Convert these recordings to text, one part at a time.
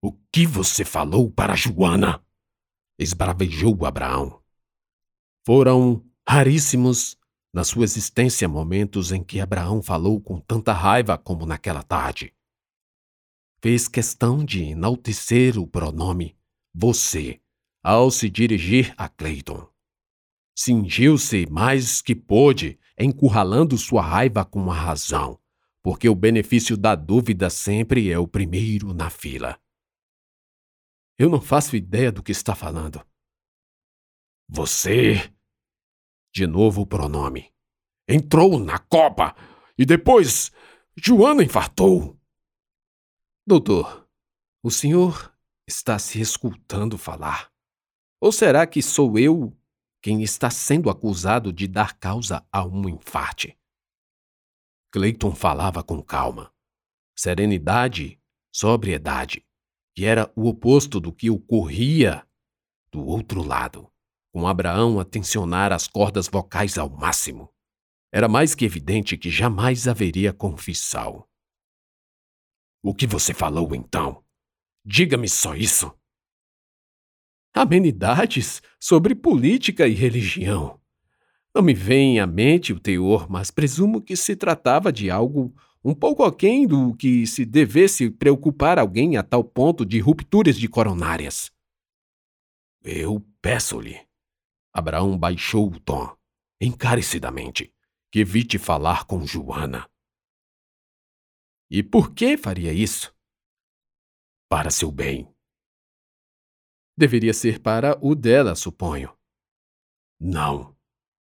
O que você falou para Joana? esbravejou Abraão. Foram raríssimos na sua existência momentos em que Abraão falou com tanta raiva como naquela tarde. Fez questão de enaltecer o pronome você ao se dirigir a Clayton. Cingiu-se mais que pôde, encurralando sua raiva com a razão, porque o benefício da dúvida sempre é o primeiro na fila. Eu não faço ideia do que está falando. Você. De novo o pronome. Entrou na Copa e depois Joana infartou. Doutor, o senhor está se escutando falar. Ou será que sou eu quem está sendo acusado de dar causa a um infarte? Clayton falava com calma, serenidade, sobriedade que era o oposto do que ocorria do outro lado, com Abraão a tensionar as cordas vocais ao máximo. Era mais que evidente que jamais haveria confissão. O que você falou então? Diga-me só isso. Amenidades sobre política e religião. Não me vem à mente o teor, mas presumo que se tratava de algo um pouco aquém do que se devesse preocupar alguém a tal ponto de rupturas de coronárias. Eu peço-lhe. Abraão baixou o tom, encarecidamente, que evite falar com Joana. E por que faria isso? Para seu bem. Deveria ser para o dela, suponho. Não.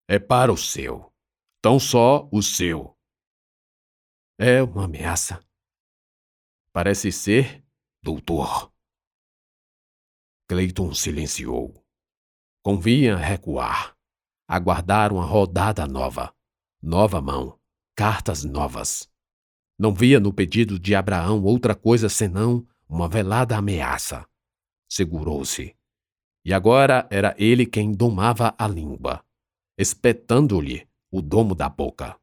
É para o seu. Tão só o seu. É uma ameaça. Parece ser, doutor. Clayton silenciou. Convinha recuar. Aguardar uma rodada nova. Nova mão. Cartas novas. Não via no pedido de Abraão outra coisa senão uma velada ameaça. Segurou-se. E agora era ele quem domava a língua, espetando-lhe o domo da boca.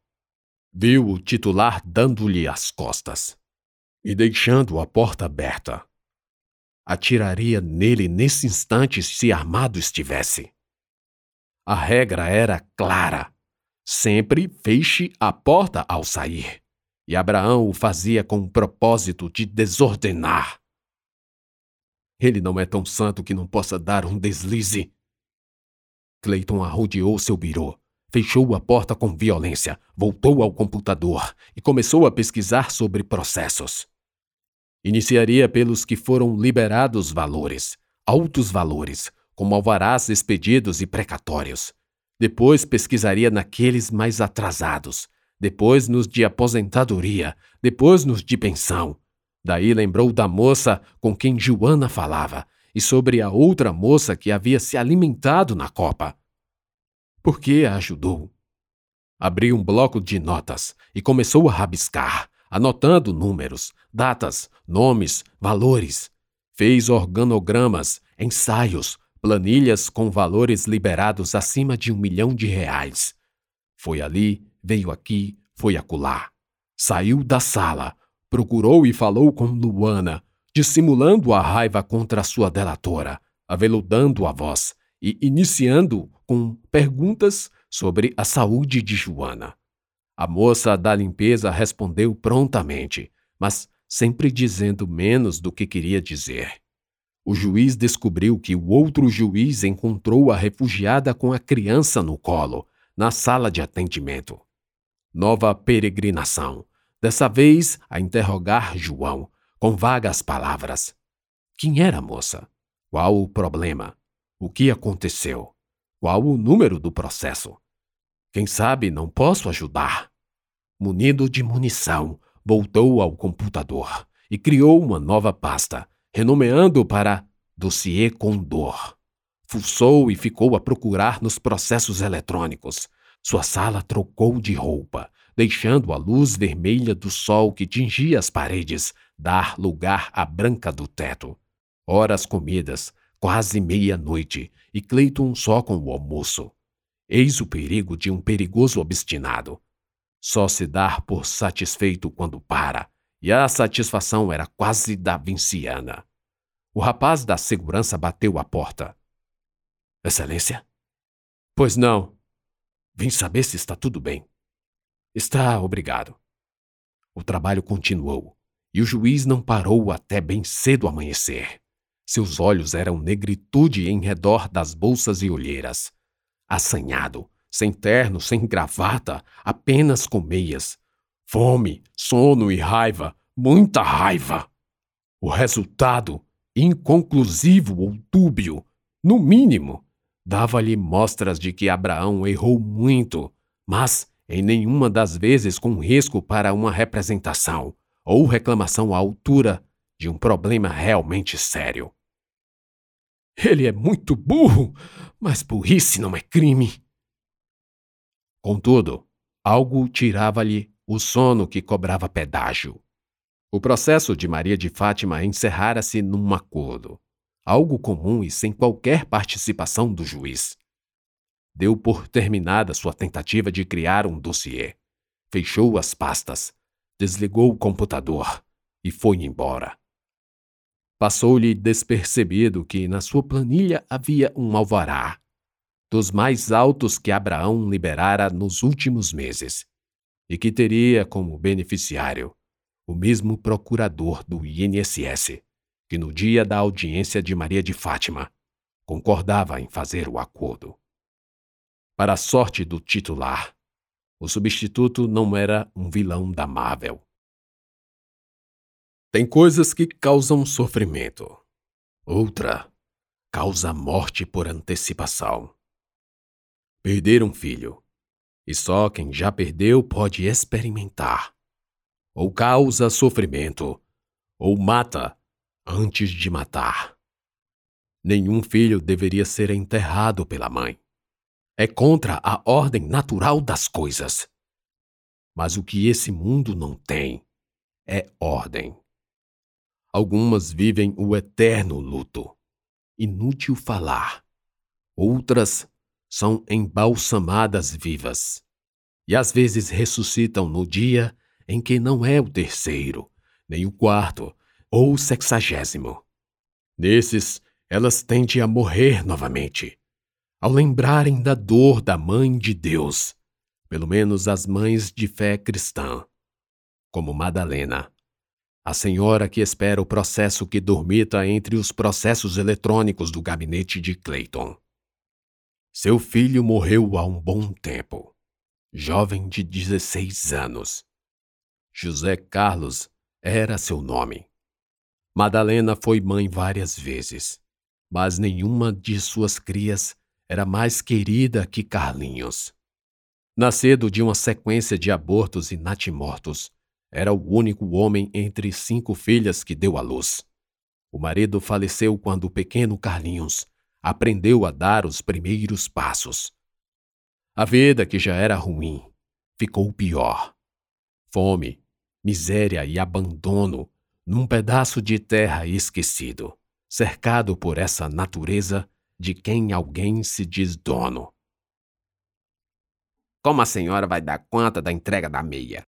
Viu o titular dando-lhe as costas e deixando a porta aberta. Atiraria nele nesse instante se armado estivesse. A regra era clara. Sempre feche a porta ao sair. E Abraão o fazia com o propósito de desordenar. Ele não é tão santo que não possa dar um deslize. Clayton arrodeou seu birô Fechou a porta com violência, voltou ao computador e começou a pesquisar sobre processos. Iniciaria pelos que foram liberados valores, altos valores, como alvarás expedidos e precatórios. Depois pesquisaria naqueles mais atrasados, depois nos de aposentadoria, depois nos de pensão. Daí lembrou da moça com quem Joana falava e sobre a outra moça que havia se alimentado na copa porque a ajudou. Abriu um bloco de notas e começou a rabiscar, anotando números, datas, nomes, valores. Fez organogramas, ensaios, planilhas com valores liberados acima de um milhão de reais. Foi ali, veio aqui, foi acolá. Saiu da sala, procurou e falou com Luana, dissimulando a raiva contra sua delatora, aveludando a voz, e iniciando com perguntas sobre a saúde de Joana. A moça da limpeza respondeu prontamente, mas sempre dizendo menos do que queria dizer. O juiz descobriu que o outro juiz encontrou a refugiada com a criança no colo, na sala de atendimento. Nova peregrinação, dessa vez a interrogar João, com vagas palavras. Quem era a moça? Qual o problema? O que aconteceu? Qual o número do processo? Quem sabe não posso ajudar? Munido de munição, voltou ao computador e criou uma nova pasta, renomeando para Dossiê Condor. Fuçou e ficou a procurar nos processos eletrônicos. Sua sala trocou de roupa, deixando a luz vermelha do sol que tingia as paredes dar lugar à branca do teto. Horas comidas, Quase meia-noite e Clayton só com o almoço. Eis o perigo de um perigoso obstinado. Só se dar por satisfeito quando para, e a satisfação era quase da vinciana. O rapaz da segurança bateu à porta. Excelência? Pois não. Vim saber se está tudo bem. Está, obrigado. O trabalho continuou, e o juiz não parou até bem cedo amanhecer. Seus olhos eram negritude em redor das bolsas e olheiras. Assanhado, sem terno, sem gravata, apenas com meias. Fome, sono e raiva, muita raiva. O resultado, inconclusivo ou dúbio, no mínimo, dava-lhe mostras de que Abraão errou muito, mas em nenhuma das vezes com risco para uma representação ou reclamação à altura de um problema realmente sério. Ele é muito burro, mas burrice não é crime. Contudo, algo tirava-lhe o sono que cobrava pedágio. O processo de Maria de Fátima encerrara-se num acordo, algo comum e sem qualquer participação do juiz deu por terminada sua tentativa de criar um dossiê. Fechou as pastas, desligou o computador e foi embora. Passou-lhe despercebido que na sua planilha havia um alvará, dos mais altos que Abraão liberara nos últimos meses, e que teria como beneficiário o mesmo procurador do INSS, que no dia da audiência de Maria de Fátima concordava em fazer o acordo. Para a sorte do titular, o substituto não era um vilão da Marvel. Tem coisas que causam sofrimento. Outra causa morte por antecipação. Perder um filho. E só quem já perdeu pode experimentar. Ou causa sofrimento, ou mata antes de matar. Nenhum filho deveria ser enterrado pela mãe é contra a ordem natural das coisas. Mas o que esse mundo não tem é ordem. Algumas vivem o eterno luto. Inútil falar. Outras são embalsamadas vivas. E às vezes ressuscitam no dia em que não é o terceiro, nem o quarto ou o sexagésimo. Nesses, elas tendem a morrer novamente ao lembrarem da dor da Mãe de Deus, pelo menos as mães de fé cristã, como Madalena, a senhora que espera o processo que dormita entre os processos eletrônicos do gabinete de Clayton. Seu filho morreu há um bom tempo, jovem de 16 anos. José Carlos era seu nome. Madalena foi mãe várias vezes, mas nenhuma de suas crias era mais querida que Carlinhos. Nascido de uma sequência de abortos e natimortos, era o único homem entre cinco filhas que deu à luz. O marido faleceu quando o pequeno Carlinhos aprendeu a dar os primeiros passos. A vida, que já era ruim, ficou pior. Fome, miséria e abandono num pedaço de terra esquecido, cercado por essa natureza de quem alguém se diz dono. Como a senhora vai dar conta da entrega da meia?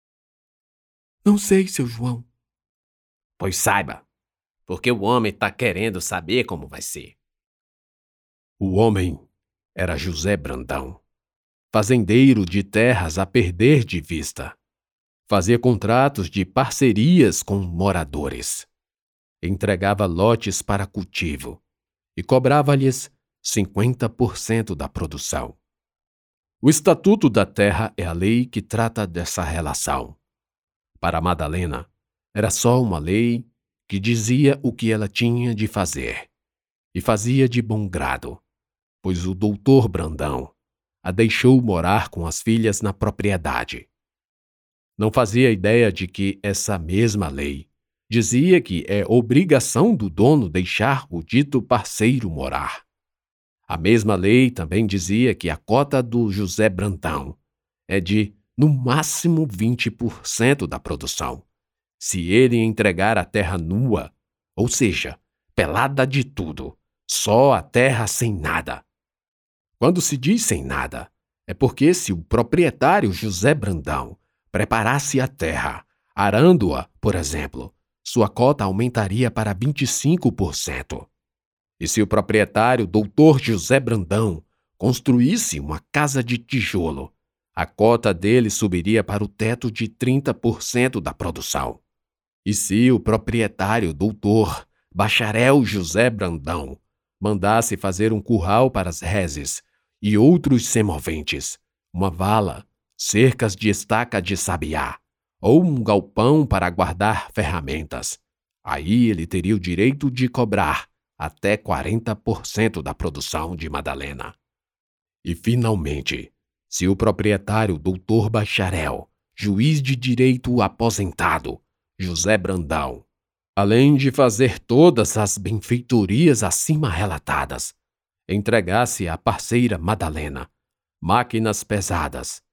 Não sei, seu João. Pois saiba, porque o homem está querendo saber como vai ser. O homem era José Brandão, fazendeiro de terras a perder de vista. Fazia contratos de parcerias com moradores. Entregava lotes para cultivo e cobrava-lhes 50% da produção. O Estatuto da Terra é a lei que trata dessa relação. Para Madalena, era só uma lei que dizia o que ela tinha de fazer, e fazia de bom grado, pois o doutor Brandão a deixou morar com as filhas na propriedade. Não fazia ideia de que essa mesma lei dizia que é obrigação do dono deixar o dito parceiro morar. A mesma lei também dizia que a cota do José Brandão é de, no máximo, 20% da produção. Se ele entregar a terra nua, ou seja, pelada de tudo, só a terra sem nada. Quando se diz sem nada, é porque se o proprietário José Brandão preparasse a terra, arando-a, por exemplo, sua cota aumentaria para 25%. E se o proprietário, doutor José Brandão, construísse uma casa de tijolo, a cota dele subiria para o teto de 30% da produção. E se o proprietário, doutor Bacharel José Brandão, mandasse fazer um curral para as reses e outros semoventes, uma vala, cercas de estaca de sabiá, ou um galpão para guardar ferramentas, aí ele teria o direito de cobrar até 40% da produção de Madalena. E, finalmente, se o proprietário doutor bacharel, juiz de direito aposentado, José Brandão, além de fazer todas as benfeitorias acima relatadas, entregasse à parceira Madalena máquinas pesadas,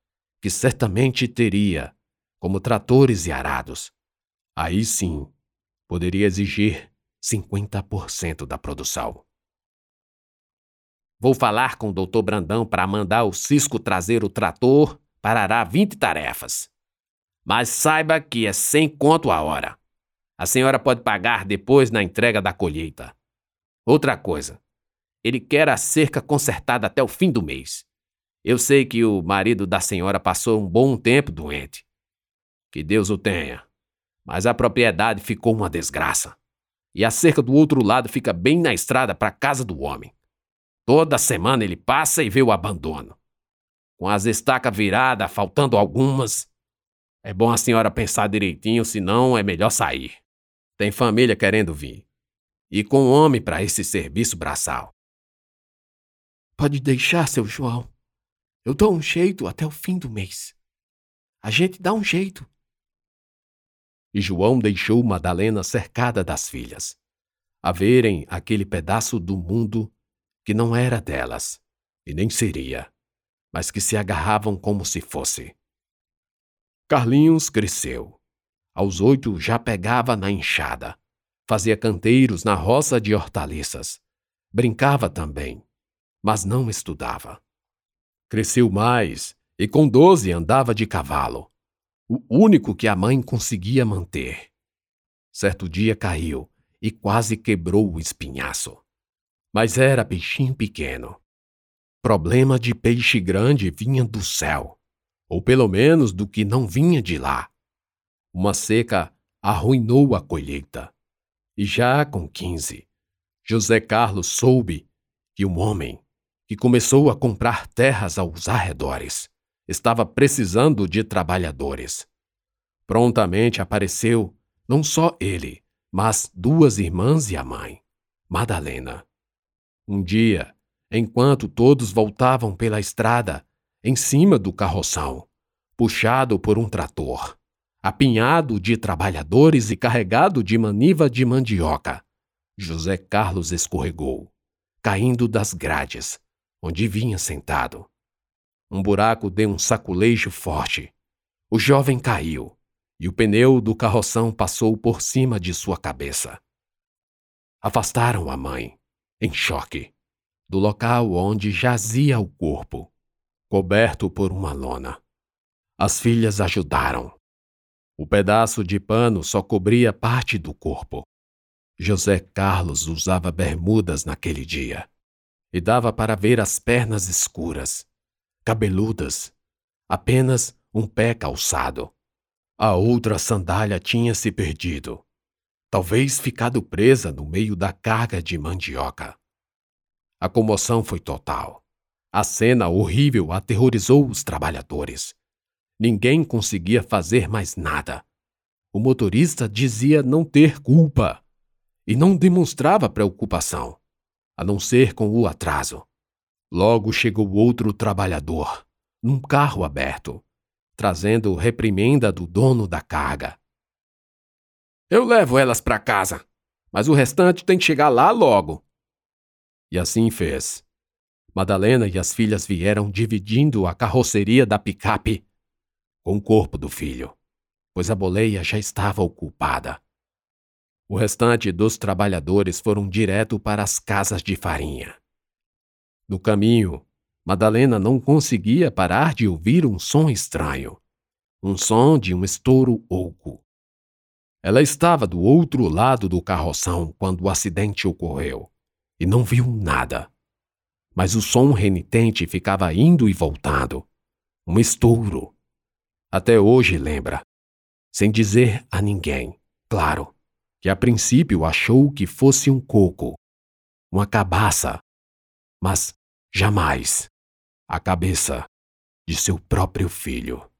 que certamente teria, como tratores e arados, aí sim poderia exigir 50% da produção. Vou falar com o doutor Brandão para mandar o Cisco trazer o trator, parará 20 tarefas. Mas saiba que é sem conto a hora. A senhora pode pagar depois na entrega da colheita. Outra coisa, ele quer a cerca consertada até o fim do mês. Eu sei que o marido da senhora passou um bom tempo doente. Que Deus o tenha. Mas a propriedade ficou uma desgraça. E a cerca do outro lado fica bem na estrada para a casa do homem. Toda semana ele passa e vê o abandono. Com as estacas viradas, faltando algumas. É bom a senhora pensar direitinho, senão é melhor sair. Tem família querendo vir. E com homem para esse serviço braçal. Pode deixar, seu João. Eu dou um jeito até o fim do mês. A gente dá um jeito. E João deixou Madalena cercada das filhas, a verem aquele pedaço do mundo que não era delas, e nem seria, mas que se agarravam como se fosse. Carlinhos cresceu. Aos oito já pegava na enxada, fazia canteiros na roça de hortaliças, brincava também, mas não estudava. Cresceu mais e com doze andava de cavalo, o único que a mãe conseguia manter. Certo dia caiu e quase quebrou o espinhaço mas era peixinho pequeno. Problema de peixe grande vinha do céu, ou pelo menos do que não vinha de lá. Uma seca arruinou a colheita. E já com quinze, José Carlos soube que um homem, que começou a comprar terras aos arredores, estava precisando de trabalhadores. Prontamente apareceu não só ele, mas duas irmãs e a mãe, Madalena. Um dia, enquanto todos voltavam pela estrada, em cima do carroção, puxado por um trator, apinhado de trabalhadores e carregado de maniva de mandioca, José Carlos escorregou, caindo das grades, onde vinha sentado. Um buraco deu um saculejo forte. O jovem caiu, e o pneu do carroção passou por cima de sua cabeça. Afastaram a mãe em choque, do local onde jazia o corpo, coberto por uma lona. As filhas ajudaram. O pedaço de pano só cobria parte do corpo. José Carlos usava bermudas naquele dia e dava para ver as pernas escuras, cabeludas, apenas um pé calçado. A outra sandália tinha se perdido talvez ficado presa no meio da carga de mandioca. A comoção foi total. A cena horrível aterrorizou os trabalhadores. Ninguém conseguia fazer mais nada. O motorista dizia não ter culpa e não demonstrava preocupação, a não ser com o atraso. Logo chegou outro trabalhador, num carro aberto, trazendo reprimenda do dono da carga. Eu levo elas para casa, mas o restante tem que chegar lá logo. E assim fez. Madalena e as filhas vieram dividindo a carroceria da picape com o corpo do filho, pois a boleia já estava ocupada. O restante dos trabalhadores foram direto para as casas de farinha. No caminho, Madalena não conseguia parar de ouvir um som estranho. Um som de um estouro oco. Ela estava do outro lado do carroção quando o acidente ocorreu e não viu nada. Mas o som renitente ficava indo e voltando. Um estouro. Até hoje lembra, sem dizer a ninguém, claro, que a princípio achou que fosse um coco, uma cabaça, mas jamais a cabeça de seu próprio filho.